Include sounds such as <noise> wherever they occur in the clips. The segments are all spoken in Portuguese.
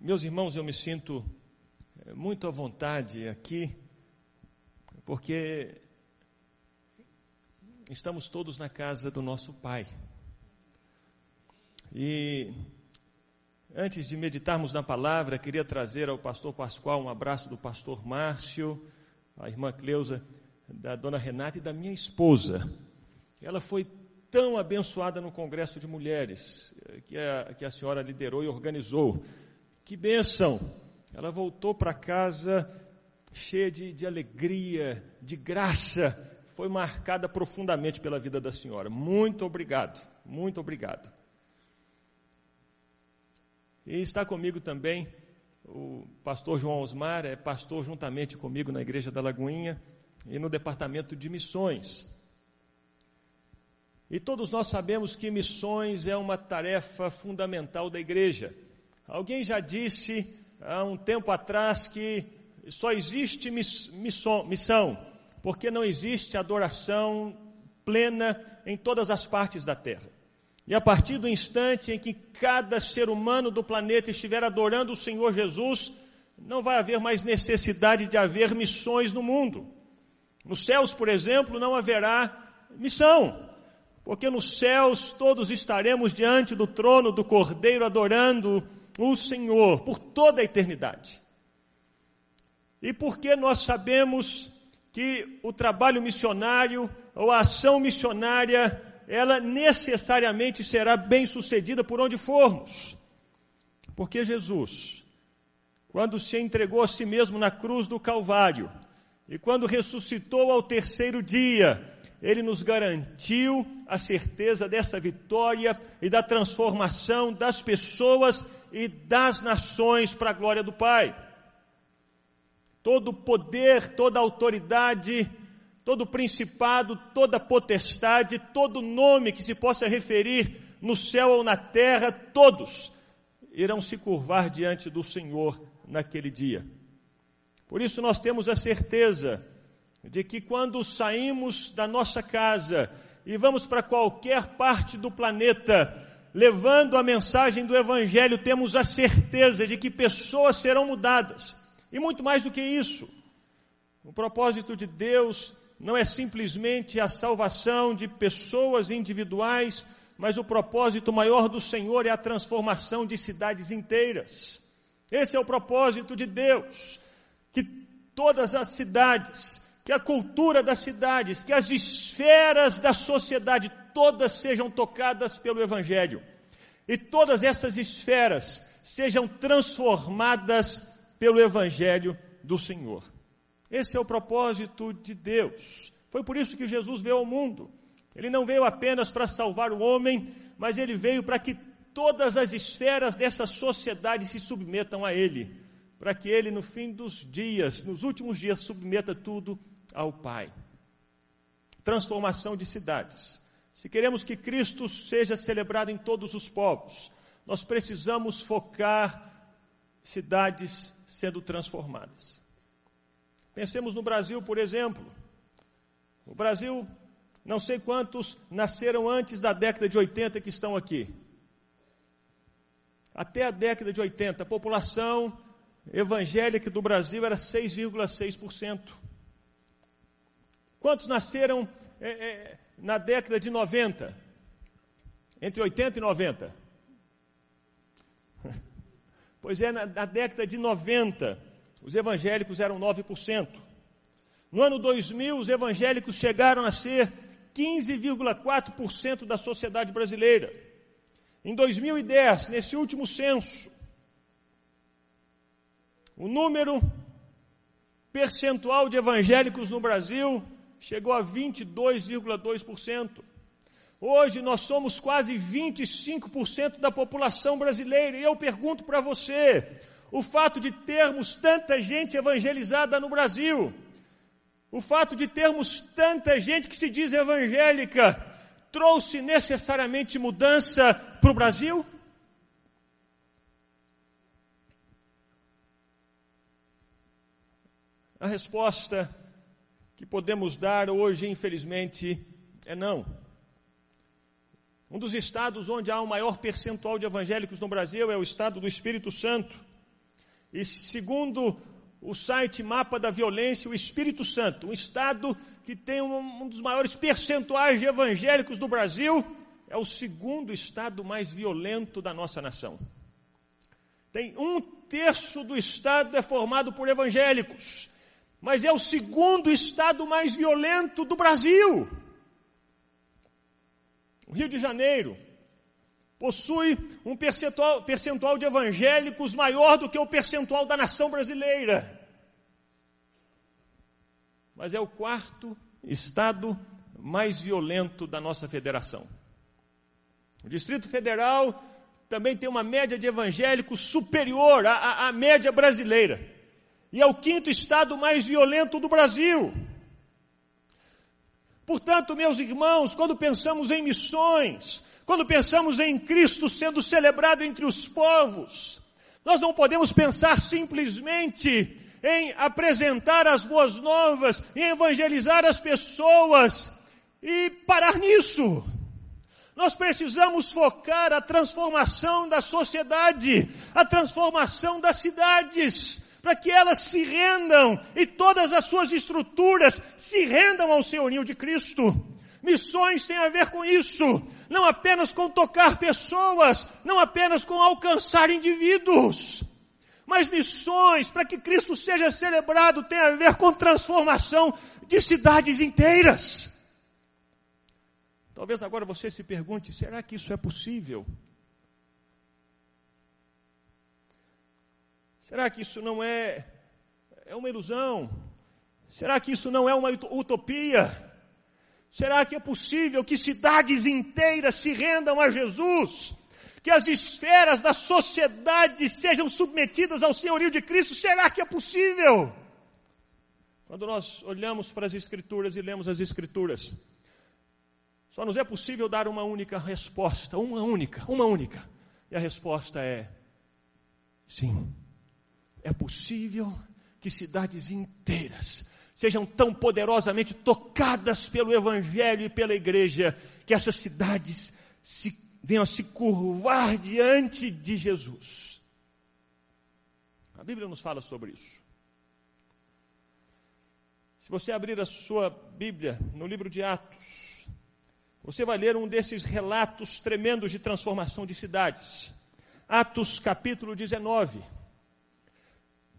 meus irmãos, eu me sinto eh, muito à vontade aqui, porque estamos todos na casa do nosso Pai. E antes de meditarmos na palavra, queria trazer ao pastor Pascoal um abraço do pastor Márcio, a irmã Cleusa, da dona Renata e da minha esposa. Ela foi tão abençoada no Congresso de Mulheres, eh, que a, que a senhora liderou e organizou. Que bênção! Ela voltou para casa cheia de, de alegria, de graça, foi marcada profundamente pela vida da senhora. Muito obrigado, muito obrigado. E está comigo também o pastor João Osmar, é pastor juntamente comigo na Igreja da Lagoinha e no departamento de missões. E todos nós sabemos que missões é uma tarefa fundamental da igreja. Alguém já disse há um tempo atrás que só existe missão, porque não existe adoração plena em todas as partes da terra. E a partir do instante em que cada ser humano do planeta estiver adorando o Senhor Jesus, não vai haver mais necessidade de haver missões no mundo. Nos céus, por exemplo, não haverá missão porque nos céus todos estaremos diante do trono do Cordeiro adorando o Senhor por toda a eternidade. E porque nós sabemos que o trabalho missionário ou a ação missionária, ela necessariamente será bem sucedida por onde formos. Porque Jesus, quando se entregou a si mesmo na cruz do Calvário, e quando ressuscitou ao terceiro dia, ele nos garantiu a certeza dessa vitória e da transformação das pessoas e das nações para a glória do Pai. Todo poder, toda autoridade, todo principado, toda potestade, todo nome que se possa referir no céu ou na terra, todos irão se curvar diante do Senhor naquele dia. Por isso nós temos a certeza de que quando saímos da nossa casa e vamos para qualquer parte do planeta, levando a mensagem do Evangelho, temos a certeza de que pessoas serão mudadas. E muito mais do que isso, o propósito de Deus não é simplesmente a salvação de pessoas individuais, mas o propósito maior do Senhor é a transformação de cidades inteiras. Esse é o propósito de Deus, que todas as cidades que a cultura das cidades, que as esferas da sociedade todas sejam tocadas pelo Evangelho. E todas essas esferas sejam transformadas pelo Evangelho do Senhor. Esse é o propósito de Deus. Foi por isso que Jesus veio ao mundo. Ele não veio apenas para salvar o homem, mas ele veio para que todas as esferas dessa sociedade se submetam a ele, para que ele, no fim dos dias, nos últimos dias, submeta tudo ao Pai. Transformação de cidades. Se queremos que Cristo seja celebrado em todos os povos, nós precisamos focar cidades sendo transformadas. Pensemos no Brasil, por exemplo. O Brasil, não sei quantos nasceram antes da década de 80 que estão aqui. Até a década de 80, a população evangélica do Brasil era 6,6%. Quantos nasceram é, é, na década de 90? Entre 80 e 90? <laughs> Pois é, na, na década de 90, os evangélicos eram 9%. No ano 2000, os evangélicos chegaram a ser 15,4% da sociedade brasileira. Em 2010, nesse último censo, o número percentual de evangélicos no Brasil chegou a 22,2%. Hoje nós somos quase 25% da população brasileira. E eu pergunto para você: o fato de termos tanta gente evangelizada no Brasil, o fato de termos tanta gente que se diz evangélica, trouxe necessariamente mudança para o Brasil? A resposta que podemos dar hoje, infelizmente, é não. Um dos estados onde há o um maior percentual de evangélicos no Brasil é o estado do Espírito Santo. E segundo o site Mapa da Violência, o Espírito Santo, um estado que tem um, um dos maiores percentuais de evangélicos do Brasil, é o segundo estado mais violento da nossa nação. Tem um terço do estado é formado por evangélicos, mas é o segundo estado mais violento do Brasil. O Rio de Janeiro possui um percentual, percentual de evangélicos maior do que o percentual da nação brasileira. Mas é o quarto estado mais violento da nossa federação. O Distrito Federal também tem uma média de evangélicos superior à, à, à média brasileira. E é o quinto estado mais violento do Brasil. Portanto, meus irmãos, quando pensamos em missões, quando pensamos em Cristo sendo celebrado entre os povos, nós não podemos pensar simplesmente em apresentar as boas novas, em evangelizar as pessoas e parar nisso. Nós precisamos focar a transformação da sociedade, a transformação das cidades, para que elas se rendam e todas as suas estruturas se rendam ao senhorio de Cristo. Missões têm a ver com isso, não apenas com tocar pessoas, não apenas com alcançar indivíduos. Mas missões, para que Cristo seja celebrado, tem a ver com transformação de cidades inteiras. Talvez agora você se pergunte: será que isso é possível? Será que isso não é, é uma ilusão? Será que isso não é uma utopia? Será que é possível que cidades inteiras se rendam a Jesus? Que as esferas da sociedade sejam submetidas ao senhorio de Cristo? Será que é possível? Quando nós olhamos para as Escrituras e lemos as Escrituras, só nos é possível dar uma única resposta, uma única, uma única. E a resposta é sim é possível que cidades inteiras sejam tão poderosamente tocadas pelo Evangelho e pela igreja, que essas cidades se, venham a se curvar diante de Jesus. A Bíblia nos fala sobre isso. Se você abrir a sua Bíblia no livro de Atos, você vai ler um desses relatos tremendos de transformação de cidades. Atos capítulo 19.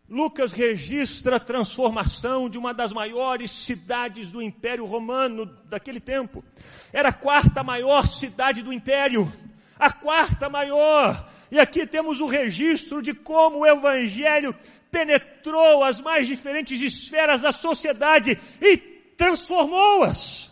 Lucas registra a transformação de uma das maiores cidades do Império Romano daquele tempo. Era a quarta maior cidade do Império, a quarta maior. E aqui temos o registro de como o Evangelho penetrou as mais diferentes esferas da sociedade e transformou-as.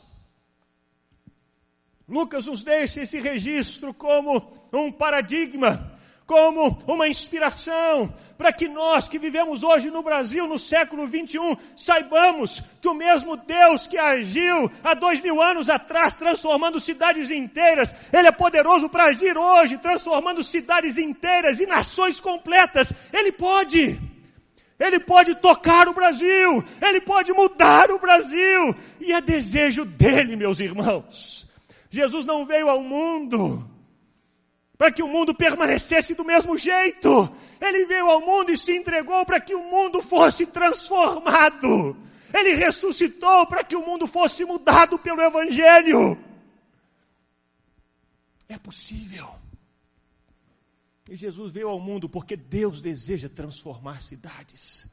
Lucas nos deixa esse registro como um paradigma, como uma inspiração, para que nós que vivemos hoje no Brasil, no século 21, saibamos que o mesmo Deus que agiu há dois mil anos atrás, transformando cidades inteiras, Ele é poderoso para agir hoje, transformando cidades inteiras e nações completas. Ele pode. Ele pode tocar o Brasil, ele pode mudar o Brasil, e é desejo dele, meus irmãos. Jesus não veio ao mundo para que o mundo permanecesse do mesmo jeito. Ele veio ao mundo e se entregou para que o mundo fosse transformado. Ele ressuscitou para que o mundo fosse mudado pelo Evangelho. É possível. E Jesus veio ao mundo porque Deus deseja transformar cidades,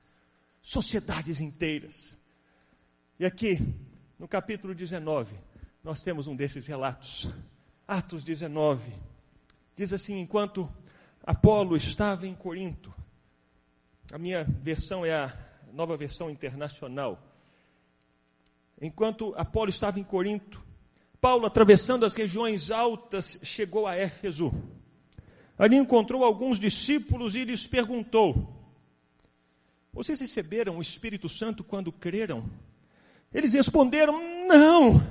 sociedades inteiras. E aqui, no capítulo 19, nós temos um desses relatos. Atos 19. Diz assim: enquanto Apolo estava em Corinto. A minha versão é a nova versão internacional. Enquanto Apolo estava em Corinto, Paulo, atravessando as regiões altas, chegou a Éfeso. Ali encontrou alguns discípulos e lhes perguntou: Vocês receberam o Espírito Santo quando creram? Eles responderam: Não,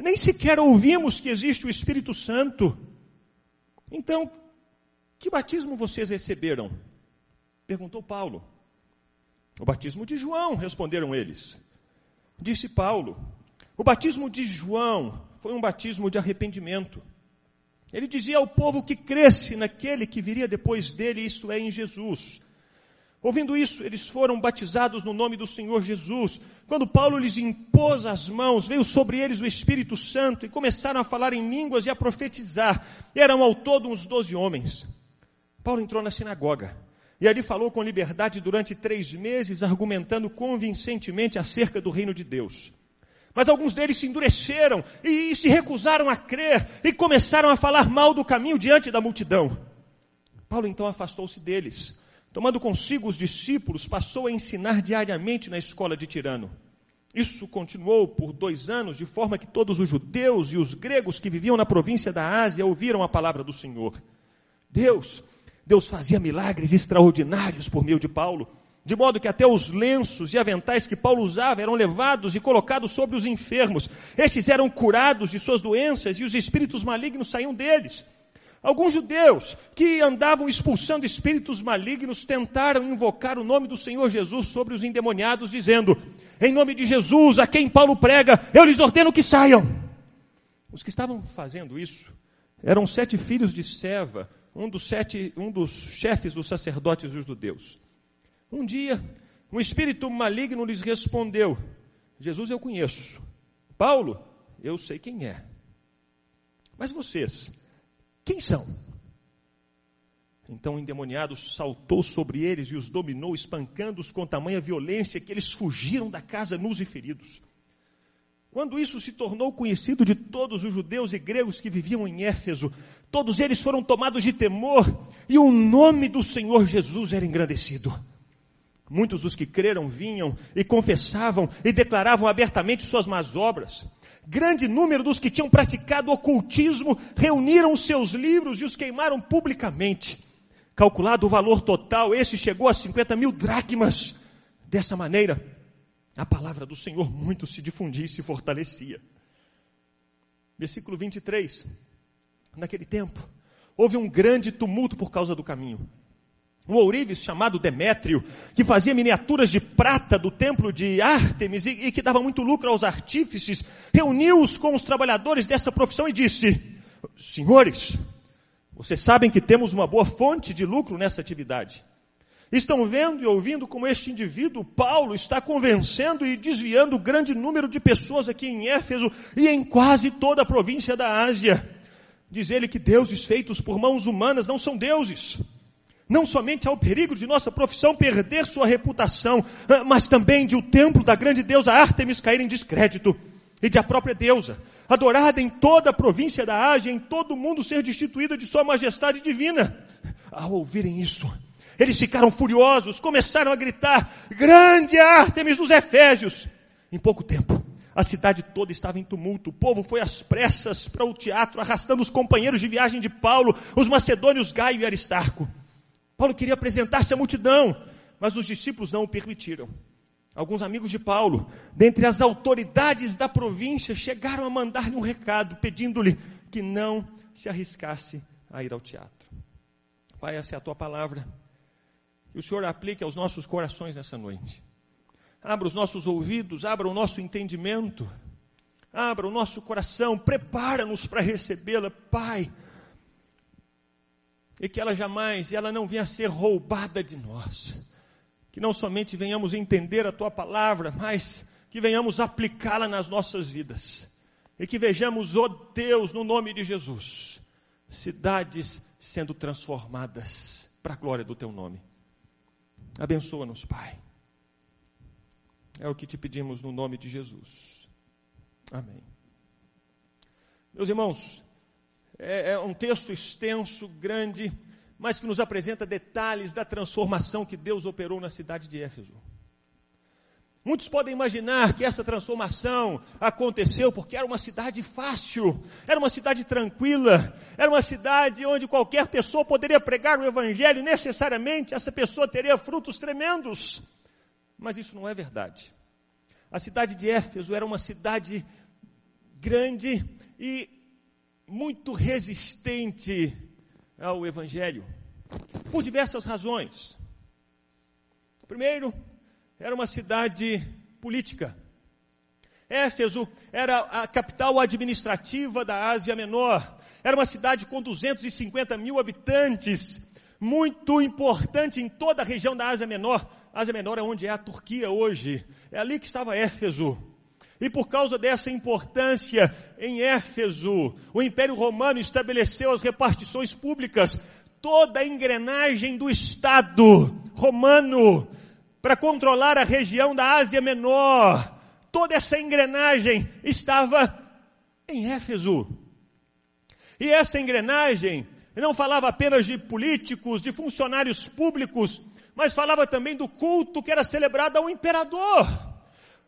nem sequer ouvimos que existe o Espírito Santo. Então, que batismo vocês receberam? Perguntou Paulo. O batismo de João, responderam eles. Disse Paulo: O batismo de João foi um batismo de arrependimento. Ele dizia ao povo que cresce naquele que viria depois dele, isto é, em Jesus. Ouvindo isso, eles foram batizados no nome do Senhor Jesus. Quando Paulo lhes impôs as mãos, veio sobre eles o Espírito Santo e começaram a falar em línguas e a profetizar. Eram ao todo uns doze homens. Paulo entrou na sinagoga e ali falou com liberdade durante três meses, argumentando convincentemente acerca do reino de Deus. Mas alguns deles se endureceram e se recusaram a crer e começaram a falar mal do caminho diante da multidão. Paulo então afastou-se deles Tomando consigo os discípulos, passou a ensinar diariamente na escola de Tirano. Isso continuou por dois anos, de forma que todos os judeus e os gregos que viviam na província da Ásia ouviram a palavra do Senhor. Deus, Deus fazia milagres extraordinários por meio de Paulo, de modo que até os lenços e aventais que Paulo usava eram levados e colocados sobre os enfermos. Esses eram curados de suas doenças e os espíritos malignos saíam deles. Alguns judeus que andavam expulsando espíritos malignos tentaram invocar o nome do Senhor Jesus sobre os endemoniados, dizendo: Em nome de Jesus, a quem Paulo prega, eu lhes ordeno que saiam. Os que estavam fazendo isso eram sete filhos de Seva, um dos, sete, um dos chefes dos sacerdotes dos judeus. Um dia, um espírito maligno lhes respondeu: Jesus eu conheço, Paulo eu sei quem é. Mas vocês, quem são? Então o endemoniado saltou sobre eles e os dominou, espancando-os com tamanha violência que eles fugiram da casa nus e feridos. Quando isso se tornou conhecido de todos os judeus e gregos que viviam em Éfeso, todos eles foram tomados de temor e o nome do Senhor Jesus era engrandecido. Muitos dos que creram vinham e confessavam e declaravam abertamente suas más obras. Grande número dos que tinham praticado ocultismo reuniram seus livros e os queimaram publicamente. Calculado o valor total, esse chegou a 50 mil dracmas. Dessa maneira, a palavra do Senhor muito se difundia e se fortalecia. Versículo 23. Naquele tempo, houve um grande tumulto por causa do caminho um ourives chamado Demétrio, que fazia miniaturas de prata do templo de Ártemis e, e que dava muito lucro aos artífices, reuniu-os com os trabalhadores dessa profissão e disse: Senhores, vocês sabem que temos uma boa fonte de lucro nessa atividade. Estão vendo e ouvindo como este indivíduo, Paulo, está convencendo e desviando grande número de pessoas aqui em Éfeso e em quase toda a província da Ásia. Diz ele que deuses feitos por mãos humanas não são deuses não somente ao perigo de nossa profissão perder sua reputação, ah, mas também de o templo da grande deusa Ártemis cair em descrédito e de a própria deusa, adorada em toda a província da Ásia, em todo o mundo ser destituída de sua majestade divina. Ao ouvirem isso, eles ficaram furiosos, começaram a gritar: Grande Ártemis dos Efésios! Em pouco tempo, a cidade toda estava em tumulto. O povo foi às pressas para o teatro, arrastando os companheiros de viagem de Paulo, os macedônios Gaio e Aristarco. Paulo queria apresentar-se à multidão, mas os discípulos não o permitiram. Alguns amigos de Paulo, dentre as autoridades da província, chegaram a mandar-lhe um recado, pedindo-lhe que não se arriscasse a ir ao teatro. Pai, essa é a tua palavra. Que o Senhor aplique aos nossos corações nessa noite. Abra os nossos ouvidos, abra o nosso entendimento, abra o nosso coração, prepara-nos para recebê-la, Pai e que ela jamais, ela não venha a ser roubada de nós. Que não somente venhamos entender a tua palavra, mas que venhamos aplicá-la nas nossas vidas. E que vejamos, ó oh Deus, no nome de Jesus, cidades sendo transformadas para a glória do teu nome. Abençoa-nos, Pai. É o que te pedimos no nome de Jesus. Amém. Meus irmãos, é, é um texto extenso, grande, mas que nos apresenta detalhes da transformação que Deus operou na cidade de Éfeso. Muitos podem imaginar que essa transformação aconteceu porque era uma cidade fácil, era uma cidade tranquila, era uma cidade onde qualquer pessoa poderia pregar o evangelho, necessariamente essa pessoa teria frutos tremendos. Mas isso não é verdade. A cidade de Éfeso era uma cidade grande e muito resistente ao Evangelho, por diversas razões. Primeiro, era uma cidade política. Éfeso era a capital administrativa da Ásia Menor. Era uma cidade com 250 mil habitantes. muito importante em toda a região da Ásia Menor. Ásia Menor é onde é a Turquia hoje. É ali que estava Éfeso. E por causa dessa importância em Éfeso, o Império Romano estabeleceu as repartições públicas, toda a engrenagem do Estado romano para controlar a região da Ásia Menor. Toda essa engrenagem estava em Éfeso. E essa engrenagem não falava apenas de políticos, de funcionários públicos, mas falava também do culto que era celebrado ao imperador.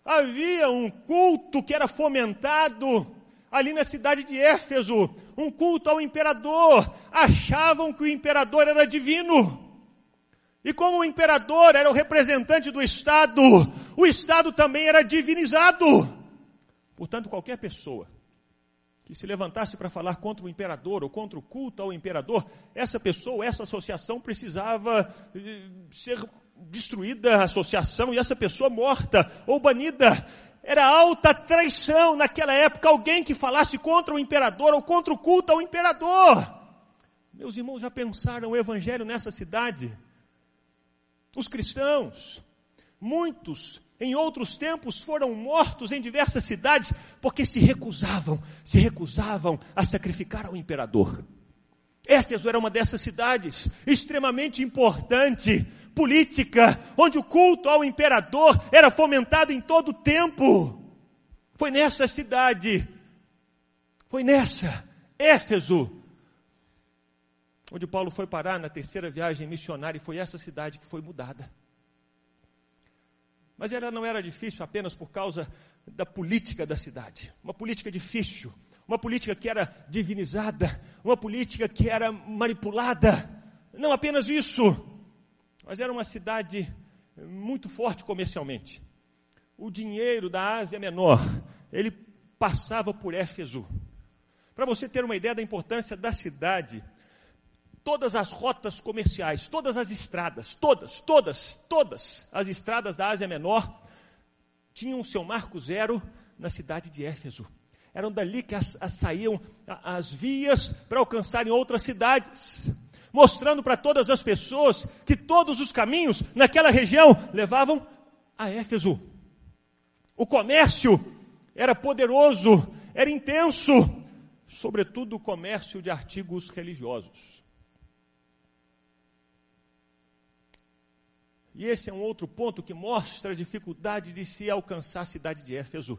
Havia um culto que era fomentado ali na cidade de Éfeso, um culto ao imperador. Achavam que o imperador era divino. E como o imperador era o representante do Estado, o Estado também era divinizado. Portanto, qualquer pessoa que se levantasse para falar contra o imperador ou contra o culto ao imperador, essa pessoa, essa associação precisava eh, ser destruída a associação e essa pessoa morta ou banida. Era alta traição naquela época alguém que falasse contra o imperador ou contra o culto ao imperador. Meus irmãos já pensaram o evangelho nessa cidade? Os cristãos, muitos em outros tempos foram mortos em diversas cidades porque se recusavam, se recusavam a sacrificar ao imperador. Éfeso era uma dessas cidades, extremamente importante, política, onde o culto ao imperador era fomentado em todo o tempo. Foi nessa cidade, foi nessa, Éfeso, onde Paulo foi parar na terceira viagem missionária, e foi essa cidade que foi mudada. Mas ela não era difícil apenas por causa da política da cidade. Uma política difícil, uma política que era divinizada, uma política que era manipulada. Não apenas isso, mas era uma cidade muito forte comercialmente. O dinheiro da Ásia Menor, ele passava por Éfeso. Para você ter uma ideia da importância da cidade, todas as rotas comerciais, todas as estradas, todas, todas, todas as estradas da Ásia Menor tinham seu marco zero na cidade de Éfeso. Eram dali que as, as saíam as vias para alcançarem outras cidades, mostrando para todas as pessoas que todos os caminhos naquela região levavam a Éfeso. O comércio era poderoso, era intenso, sobretudo o comércio de artigos religiosos. E esse é um outro ponto que mostra a dificuldade de se alcançar a cidade de Éfeso.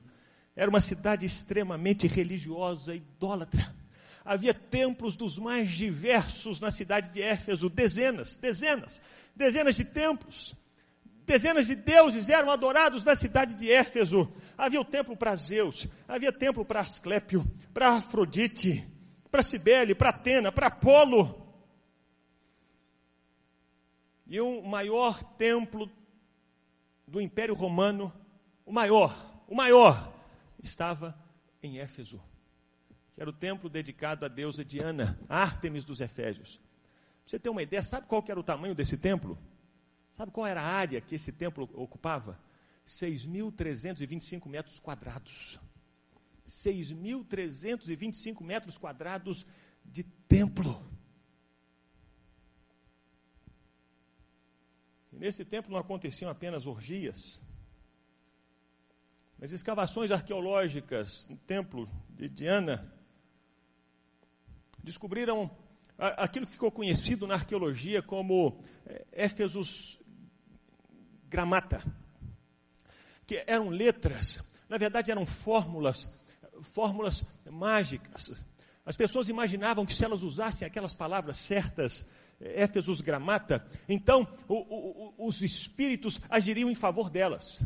Era uma cidade extremamente religiosa, idólatra. Havia templos dos mais diversos na cidade de Éfeso, dezenas, dezenas, dezenas de templos. Dezenas de deuses eram adorados na cidade de Éfeso. Havia o templo para Zeus, havia templo para Asclépio, para Afrodite, para Cibele, para Atena, para Apolo. E o maior templo do Império Romano, o maior, o maior, estava em Éfeso, que era o templo dedicado à deusa Diana, Ártemis dos Efésios. Pra você ter uma ideia, sabe qual era o tamanho desse templo? Sabe qual era a área que esse templo ocupava? 6.325 metros quadrados. 6.325 metros quadrados de templo. E nesse tempo não aconteciam apenas orgias, mas escavações arqueológicas no templo de Diana descobriram aquilo que ficou conhecido na arqueologia como é, Éfesos Gramata, que eram letras, na verdade eram fórmulas, fórmulas mágicas. As pessoas imaginavam que se elas usassem aquelas palavras certas, Éfesos Gramata, então o, o, os espíritos agiriam em favor delas.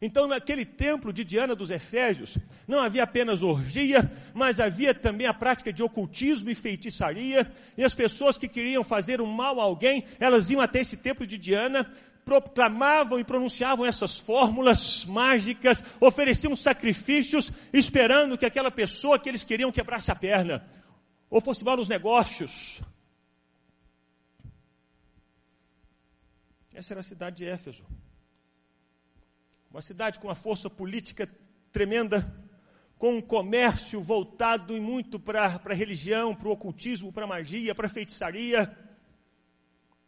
Então, naquele templo de Diana dos Efésios, não havia apenas orgia, mas havia também a prática de ocultismo e feitiçaria, e as pessoas que queriam fazer um mal a alguém, elas iam até esse templo de Diana, proclamavam e pronunciavam essas fórmulas mágicas, ofereciam sacrifícios, esperando que aquela pessoa que eles queriam quebrasse a perna ou fosse mal nos negócios. Essa era a cidade de Éfeso. Uma cidade com uma força política tremenda, com um comércio voltado e muito para a religião, para o ocultismo, para a magia, para a feitiçaria.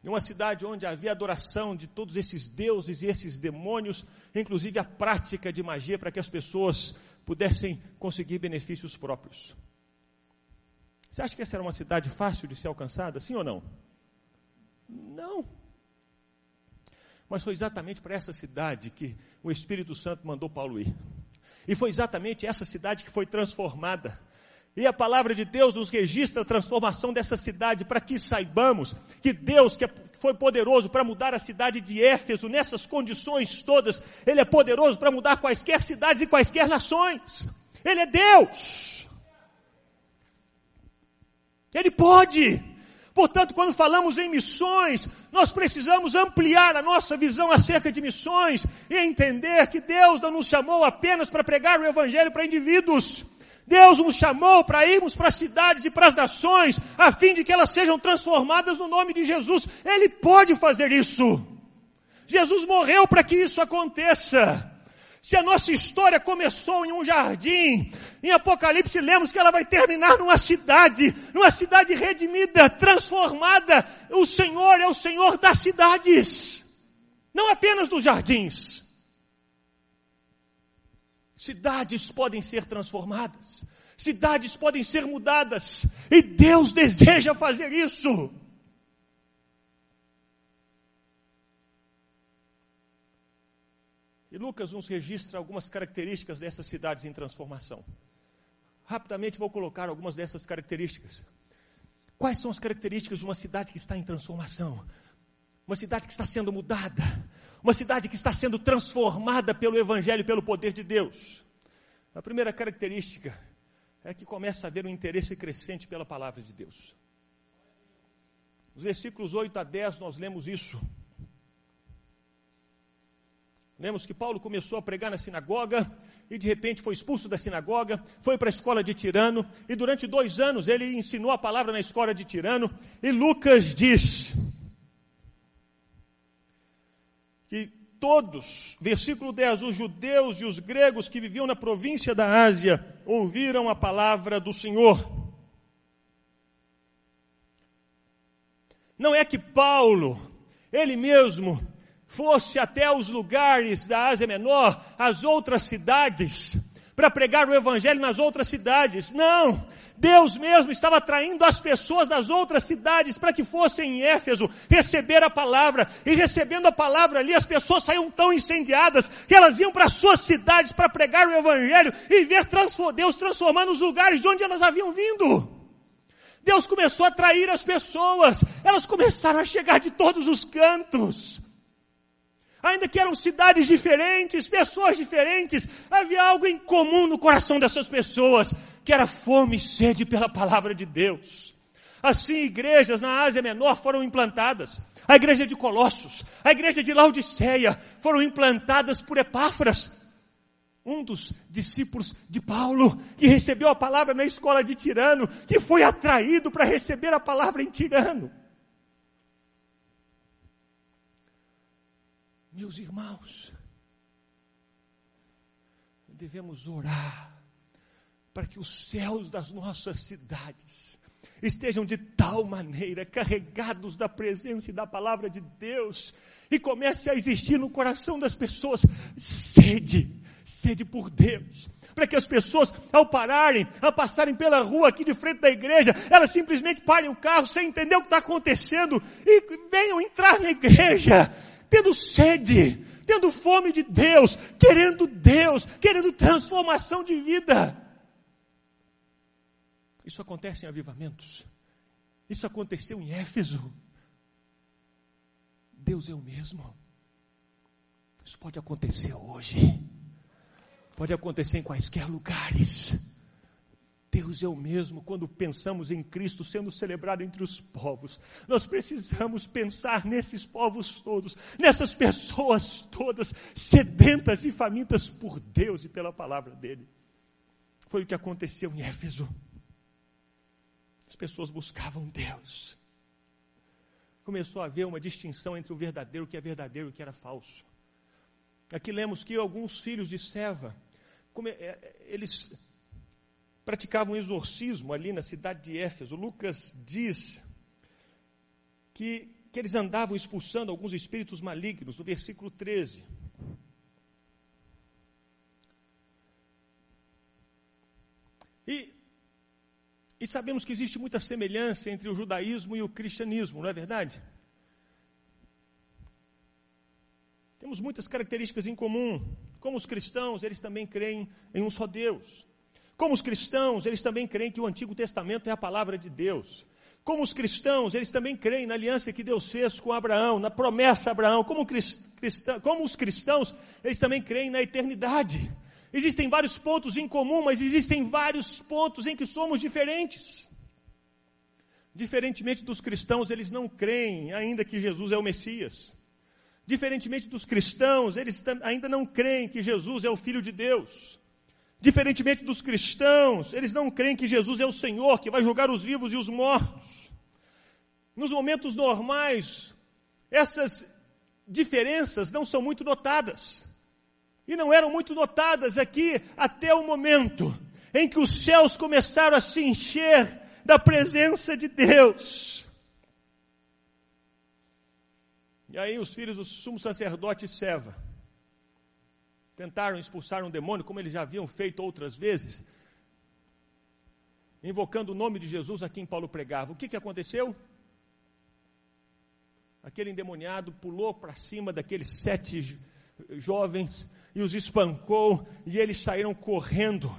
Uma cidade onde havia adoração de todos esses deuses e esses demônios, inclusive a prática de magia para que as pessoas pudessem conseguir benefícios próprios. Você acha que essa era uma cidade fácil de ser alcançada? Sim ou não? Não. Mas foi exatamente para essa cidade que o Espírito Santo mandou Paulo ir. E foi exatamente essa cidade que foi transformada. E a palavra de Deus nos registra a transformação dessa cidade para que saibamos que Deus, que foi poderoso para mudar a cidade de Éfeso nessas condições todas, Ele é poderoso para mudar quaisquer cidades e quaisquer nações. Ele é Deus. Ele pode. Portanto, quando falamos em missões, nós precisamos ampliar a nossa visão acerca de missões e entender que Deus não nos chamou apenas para pregar o Evangelho para indivíduos. Deus nos chamou para irmos para as cidades e para as nações, a fim de que elas sejam transformadas no nome de Jesus. Ele pode fazer isso. Jesus morreu para que isso aconteça. Se a nossa história começou em um jardim, em Apocalipse lemos que ela vai terminar numa cidade, numa cidade redimida, transformada. O Senhor é o Senhor das cidades, não apenas dos jardins. Cidades podem ser transformadas, cidades podem ser mudadas, e Deus deseja fazer isso. E Lucas nos registra algumas características dessas cidades em transformação. Rapidamente vou colocar algumas dessas características. Quais são as características de uma cidade que está em transformação? Uma cidade que está sendo mudada, uma cidade que está sendo transformada pelo Evangelho pelo poder de Deus. A primeira característica é que começa a haver um interesse crescente pela palavra de Deus. Nos versículos 8 a 10 nós lemos isso. Lemos que Paulo começou a pregar na sinagoga e de repente foi expulso da sinagoga, foi para a escola de Tirano e durante dois anos ele ensinou a palavra na escola de Tirano. E Lucas diz que todos, versículo 10, os judeus e os gregos que viviam na província da Ásia ouviram a palavra do Senhor. Não é que Paulo, ele mesmo, fosse até os lugares da Ásia Menor, as outras cidades, para pregar o Evangelho nas outras cidades. Não! Deus mesmo estava atraindo as pessoas das outras cidades para que fossem em Éfeso receber a palavra. E recebendo a palavra ali, as pessoas saíam tão incendiadas que elas iam para suas cidades para pregar o Evangelho e ver Deus transformando os lugares de onde elas haviam vindo. Deus começou a atrair as pessoas, elas começaram a chegar de todos os cantos ainda que eram cidades diferentes, pessoas diferentes, havia algo em comum no coração dessas pessoas, que era fome e sede pela palavra de Deus. Assim, igrejas na Ásia Menor foram implantadas. A igreja de Colossos, a igreja de Laodiceia foram implantadas por Epáfras, um dos discípulos de Paulo, que recebeu a palavra na escola de Tirano, que foi atraído para receber a palavra em Tirano. Meus irmãos, devemos orar para que os céus das nossas cidades estejam de tal maneira carregados da presença e da palavra de Deus e comece a existir no coração das pessoas sede, sede por Deus. Para que as pessoas, ao pararem, ao passarem pela rua aqui de frente da igreja, elas simplesmente parem o carro sem entender o que está acontecendo e venham entrar na igreja tendo sede, tendo fome de Deus, querendo Deus, querendo transformação de vida. Isso acontece em avivamentos. Isso aconteceu em Éfeso. Deus é o mesmo. Isso pode acontecer hoje. Pode acontecer em quaisquer lugares. Deus é o mesmo quando pensamos em Cristo sendo celebrado entre os povos. Nós precisamos pensar nesses povos todos, nessas pessoas todas, sedentas e famintas por Deus e pela palavra dEle. Foi o que aconteceu em Éfeso. As pessoas buscavam Deus. Começou a haver uma distinção entre o verdadeiro que é verdadeiro e o que era falso. Aqui lemos que alguns filhos de Seva, é, eles praticavam um exorcismo ali na cidade de Éfeso. Lucas diz que, que eles andavam expulsando alguns espíritos malignos, no versículo 13. E, e sabemos que existe muita semelhança entre o judaísmo e o cristianismo, não é verdade? Temos muitas características em comum. Como os cristãos, eles também creem em um só Deus. Como os cristãos, eles também creem que o Antigo Testamento é a palavra de Deus. Como os cristãos, eles também creem na aliança que Deus fez com Abraão, na promessa a Abraão. Como, cristão, como os cristãos, eles também creem na eternidade. Existem vários pontos em comum, mas existem vários pontos em que somos diferentes. Diferentemente dos cristãos, eles não creem ainda que Jesus é o Messias. Diferentemente dos cristãos, eles ainda não creem que Jesus é o Filho de Deus. Diferentemente dos cristãos, eles não creem que Jesus é o Senhor que vai julgar os vivos e os mortos. Nos momentos normais, essas diferenças não são muito notadas. E não eram muito notadas aqui até o momento em que os céus começaram a se encher da presença de Deus. E aí os filhos do sumo sacerdote Seva tentaram expulsar um demônio, como eles já haviam feito outras vezes, invocando o nome de Jesus a quem Paulo pregava. O que, que aconteceu? Aquele endemoniado pulou para cima daqueles sete jovens e os espancou, e eles saíram correndo.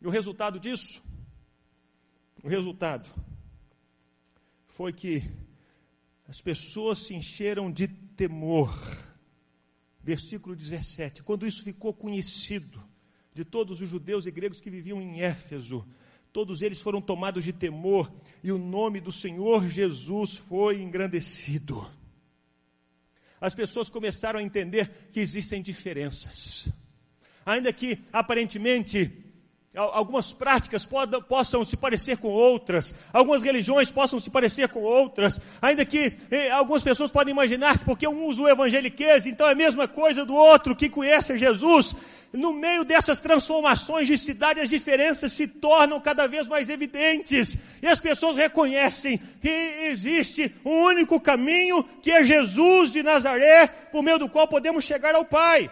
E o resultado disso? O resultado foi que as pessoas se encheram de temor. Versículo 17: Quando isso ficou conhecido de todos os judeus e gregos que viviam em Éfeso, todos eles foram tomados de temor e o nome do Senhor Jesus foi engrandecido. As pessoas começaram a entender que existem diferenças. Ainda que aparentemente Algumas práticas podam, possam se parecer com outras, algumas religiões possam se parecer com outras, ainda que eh, algumas pessoas podem imaginar que porque um usa o evangeliquez, então é a mesma coisa do outro que conhece Jesus. No meio dessas transformações de cidade, as diferenças se tornam cada vez mais evidentes, e as pessoas reconhecem que existe um único caminho, que é Jesus de Nazaré, por meio do qual podemos chegar ao Pai.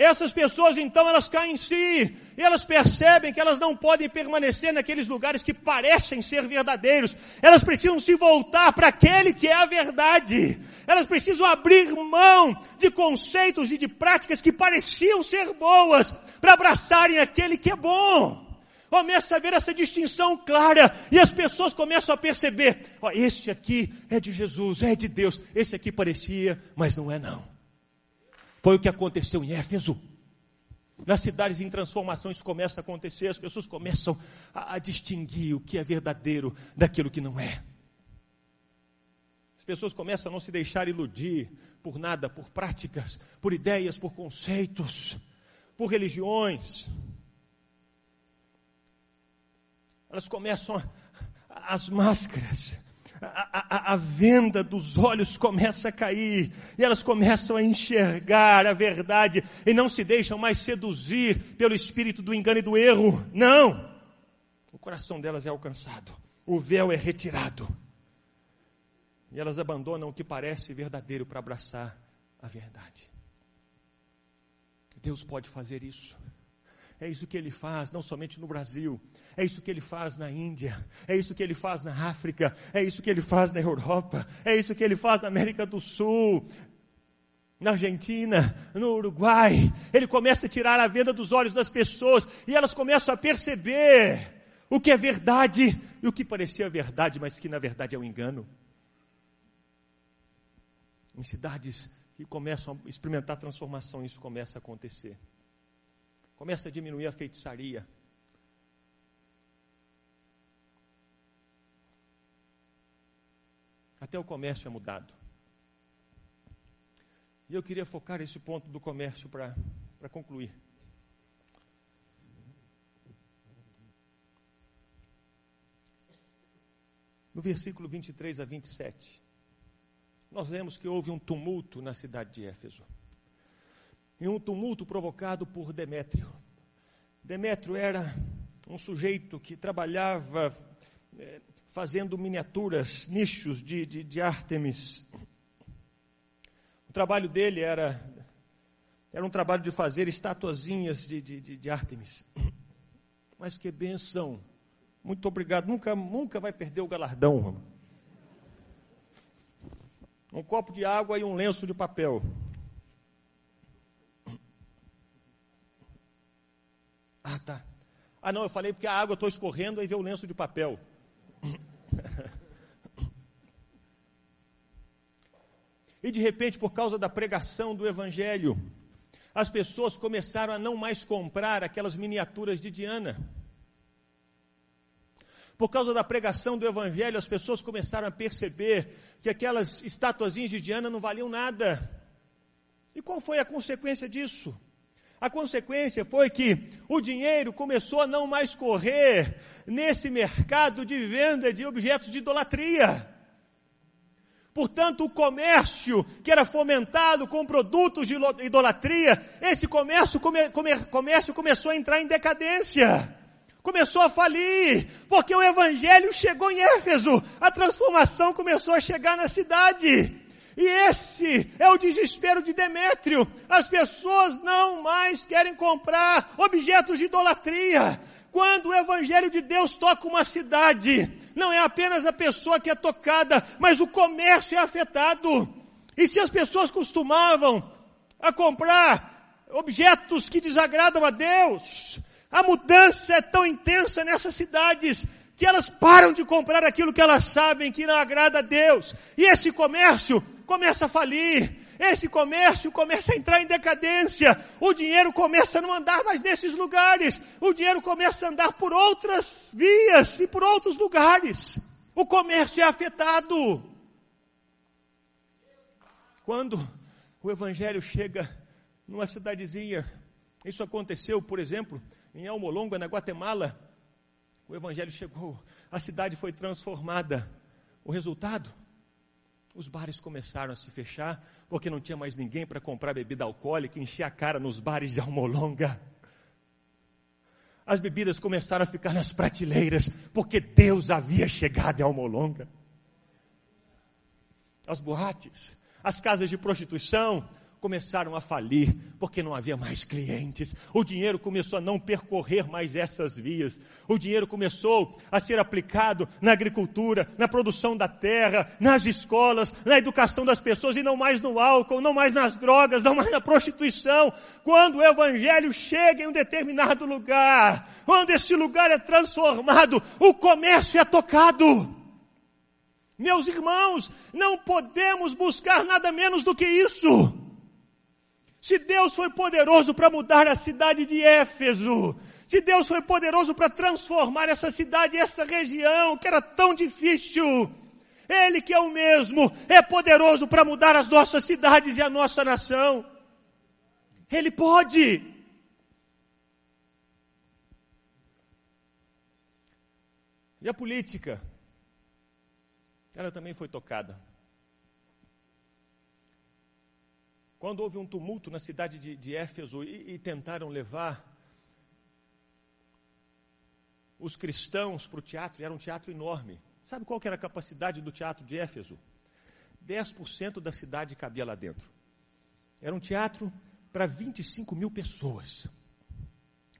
Essas pessoas então elas caem em si, e elas percebem que elas não podem permanecer naqueles lugares que parecem ser verdadeiros. Elas precisam se voltar para aquele que é a verdade. Elas precisam abrir mão de conceitos e de práticas que pareciam ser boas para abraçarem aquele que é bom. Começa a ver essa distinção clara e as pessoas começam a perceber: ó, esse aqui é de Jesus, é de Deus. Esse aqui parecia, mas não é não. Foi o que aconteceu em Éfeso. Nas cidades em transformação isso começa a acontecer, as pessoas começam a, a distinguir o que é verdadeiro daquilo que não é. As pessoas começam a não se deixar iludir por nada, por práticas, por ideias, por conceitos, por religiões. Elas começam a, as máscaras a, a, a, venda dos olhos começa a cair, e elas começam a enxergar a verdade, e não se deixam mais seduzir pelo espírito do engano e do erro. Não! O coração delas é alcançado, o véu é retirado, e elas abandonam o que parece verdadeiro para abraçar a verdade. Deus pode fazer isso. É isso que ele faz, não somente no Brasil, é isso que ele faz na Índia, é isso que ele faz na África, é isso que ele faz na Europa, é isso que ele faz na América do Sul, na Argentina, no Uruguai. Ele começa a tirar a venda dos olhos das pessoas e elas começam a perceber o que é verdade e o que parecia verdade, mas que na verdade é um engano. Em cidades que começam a experimentar transformação, isso começa a acontecer começa a diminuir a feitiçaria. Até o comércio é mudado. E eu queria focar esse ponto do comércio para concluir. No versículo 23 a 27, nós vemos que houve um tumulto na cidade de Éfeso em um tumulto provocado por Demétrio. Demétrio era um sujeito que trabalhava é, fazendo miniaturas, nichos de, de, de Ártemis. O trabalho dele era, era um trabalho de fazer estatuazinhas de, de, de, de Ártemis. Mas que benção! Muito obrigado. Nunca, nunca vai perder o galardão. Um copo de água e um lenço de papel. Ah, tá. Ah, não, eu falei porque a água estou escorrendo e vê o lenço de papel. E de repente, por causa da pregação do Evangelho, as pessoas começaram a não mais comprar aquelas miniaturas de Diana. Por causa da pregação do Evangelho, as pessoas começaram a perceber que aquelas estatuazinhas de Diana não valiam nada. E qual foi a consequência disso? A consequência foi que o dinheiro começou a não mais correr nesse mercado de venda de objetos de idolatria. Portanto, o comércio que era fomentado com produtos de idolatria, esse comércio, come, comércio começou a entrar em decadência. Começou a falir, porque o evangelho chegou em Éfeso, a transformação começou a chegar na cidade. E esse é o desespero de Demétrio. As pessoas não mais querem comprar objetos de idolatria. Quando o Evangelho de Deus toca uma cidade, não é apenas a pessoa que é tocada, mas o comércio é afetado. E se as pessoas costumavam a comprar objetos que desagradam a Deus, a mudança é tão intensa nessas cidades que elas param de comprar aquilo que elas sabem que não agrada a Deus. E esse comércio começa a falir, esse comércio começa a entrar em decadência, o dinheiro começa a não andar mais nesses lugares, o dinheiro começa a andar por outras vias e por outros lugares. O comércio é afetado. Quando o evangelho chega numa cidadezinha, isso aconteceu, por exemplo, em Almolonga, na Guatemala, o evangelho chegou, a cidade foi transformada. O resultado? Os bares começaram a se fechar, porque não tinha mais ninguém para comprar bebida alcoólica, encher a cara nos bares de Almolonga. As bebidas começaram a ficar nas prateleiras, porque Deus havia chegado em Almolonga. As boates, as casas de prostituição, começaram a falir, porque não havia mais clientes. O dinheiro começou a não percorrer mais essas vias. O dinheiro começou a ser aplicado na agricultura, na produção da terra, nas escolas, na educação das pessoas e não mais no álcool, não mais nas drogas, não mais na prostituição. Quando o evangelho chega em um determinado lugar, quando esse lugar é transformado, o comércio é tocado. Meus irmãos, não podemos buscar nada menos do que isso. Se Deus foi poderoso para mudar a cidade de Éfeso, se Deus foi poderoso para transformar essa cidade, essa região que era tão difícil, Ele que é o mesmo, é poderoso para mudar as nossas cidades e a nossa nação. Ele pode. E a política? Ela também foi tocada. Quando houve um tumulto na cidade de, de Éfeso e, e tentaram levar os cristãos para o teatro, era um teatro enorme. Sabe qual que era a capacidade do teatro de Éfeso? 10% da cidade cabia lá dentro. Era um teatro para 25 mil pessoas.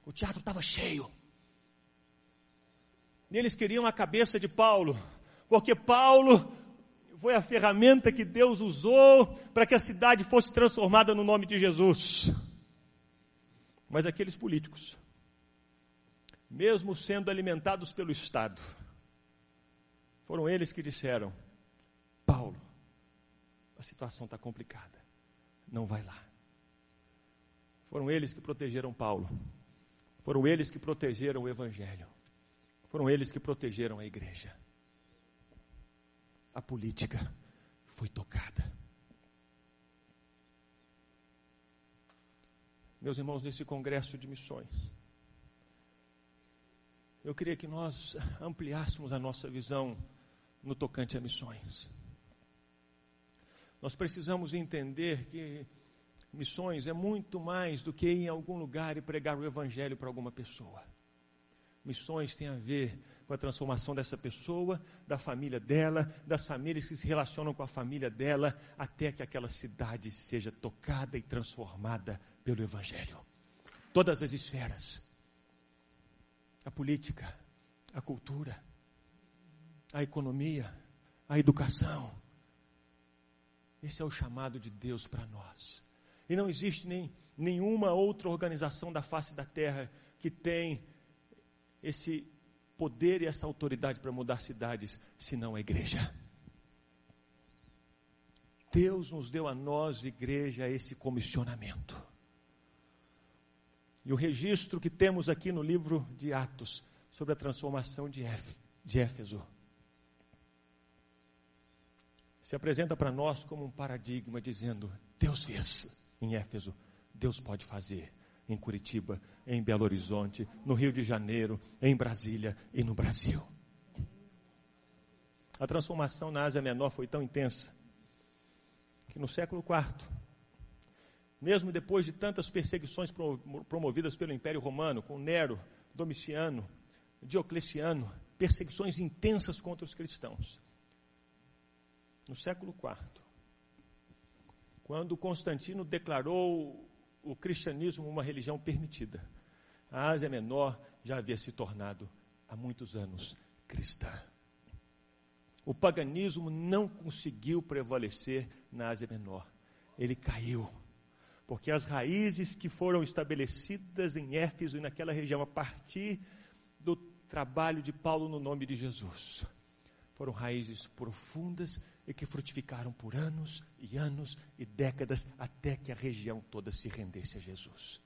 O teatro estava cheio. E eles queriam a cabeça de Paulo, porque Paulo foi a ferramenta que Deus usou para que a cidade fosse transformada no nome de Jesus. Mas aqueles políticos, mesmo sendo alimentados pelo Estado, foram eles que disseram: Paulo, a situação está complicada, não vai lá. Foram eles que protegeram Paulo, foram eles que protegeram o Evangelho, foram eles que protegeram a igreja a política foi tocada. Meus irmãos, nesse congresso de missões, eu queria que nós ampliássemos a nossa visão no tocante a missões. Nós precisamos entender que Missões é muito mais do que ir em algum lugar e pregar o Evangelho para alguma pessoa. Missões tem a ver com a transformação dessa pessoa, da família dela, das famílias que se relacionam com a família dela, até que aquela cidade seja tocada e transformada pelo Evangelho. Todas as esferas: a política, a cultura, a economia, a educação. Esse é o chamado de Deus para nós. E não existe nem, nenhuma outra organização da face da terra que tem esse poder e essa autoridade para mudar cidades, senão a igreja. Deus nos deu a nós, igreja, esse comissionamento. E o registro que temos aqui no livro de Atos sobre a transformação de, de Éfeso se apresenta para nós como um paradigma, dizendo: Deus fez em Éfeso, Deus pode fazer em Curitiba, em Belo Horizonte, no Rio de Janeiro, em Brasília e no Brasil. A transformação na Ásia Menor foi tão intensa que no século IV, mesmo depois de tantas perseguições promovidas pelo Império Romano, com Nero, Domiciano, Diocleciano, perseguições intensas contra os cristãos. No século IV, quando Constantino declarou o cristianismo uma religião permitida, a Ásia Menor já havia se tornado há muitos anos cristã. O paganismo não conseguiu prevalecer na Ásia Menor. Ele caiu. Porque as raízes que foram estabelecidas em Éfeso e naquela região a partir do trabalho de Paulo no nome de Jesus foram raízes profundas e que frutificaram por anos e anos e décadas até que a região toda se rendesse a Jesus.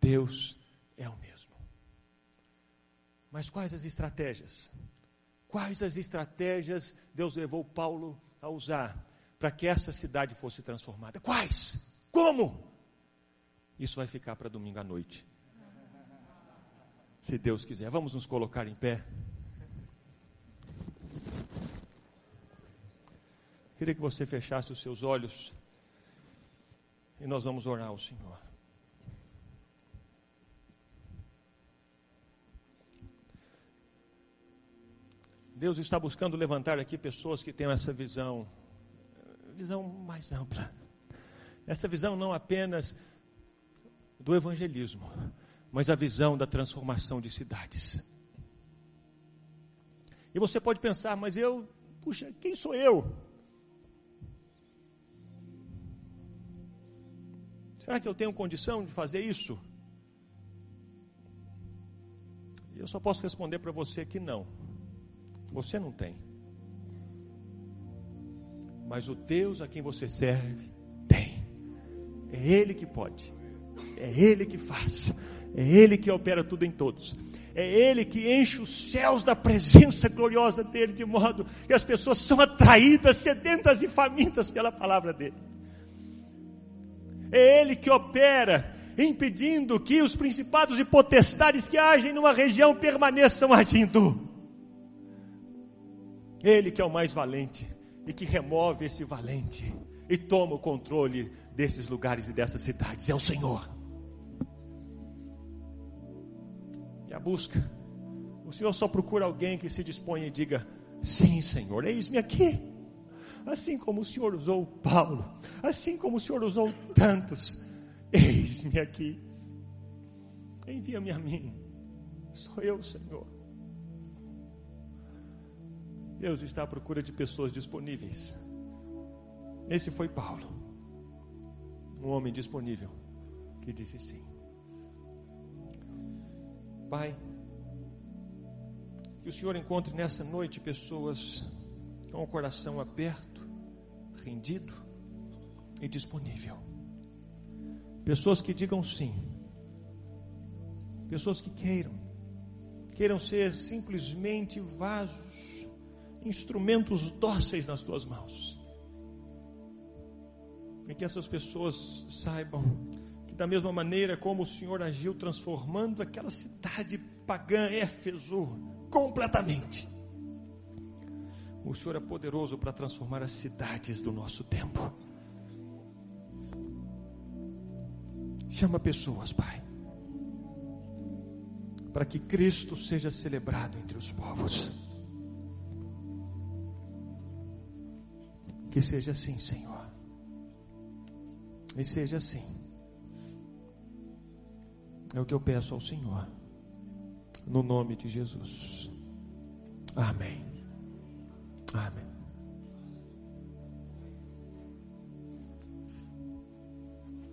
Deus é o mesmo. Mas quais as estratégias? Quais as estratégias Deus levou Paulo a usar para que essa cidade fosse transformada? Quais? Como? Isso vai ficar para domingo à noite. Se Deus quiser, vamos nos colocar em pé. Queria que você fechasse os seus olhos e nós vamos orar ao Senhor. Deus está buscando levantar aqui pessoas que tenham essa visão, visão mais ampla. Essa visão não apenas do evangelismo, mas a visão da transformação de cidades. E você pode pensar, mas eu, puxa, quem sou eu? Será que eu tenho condição de fazer isso? Eu só posso responder para você que não. Você não tem. Mas o Deus a quem você serve tem. É Ele que pode. É Ele que faz. É Ele que opera tudo em todos. É Ele que enche os céus da presença gloriosa dele, de modo que as pessoas são atraídas, sedentas e famintas pela palavra dele. É Ele que opera, impedindo que os principados e potestades que agem numa região permaneçam agindo. Ele que é o mais valente e que remove esse valente e toma o controle desses lugares e dessas cidades. É o Senhor. E a busca. O Senhor só procura alguém que se disponha e diga: Sim, Senhor, eis-me aqui. Assim como o Senhor usou Paulo, assim como o Senhor usou tantos, eis-me aqui. Envia-me a mim. Sou eu, Senhor. Deus está à procura de pessoas disponíveis. Esse foi Paulo, um homem disponível que disse sim. Pai, que o Senhor encontre nessa noite pessoas com o coração aberto, rendido e disponível. Pessoas que digam sim. Pessoas que queiram, queiram ser simplesmente vasos instrumentos dóceis nas tuas mãos. E que essas pessoas saibam que, da mesma maneira como o Senhor agiu transformando aquela cidade pagã, Éfeso, completamente, o Senhor é poderoso para transformar as cidades do nosso tempo. Chama pessoas, Pai, para que Cristo seja celebrado entre os povos. Que seja assim, Senhor. E seja assim. É o que eu peço ao Senhor. No nome de Jesus. Amém. Amém.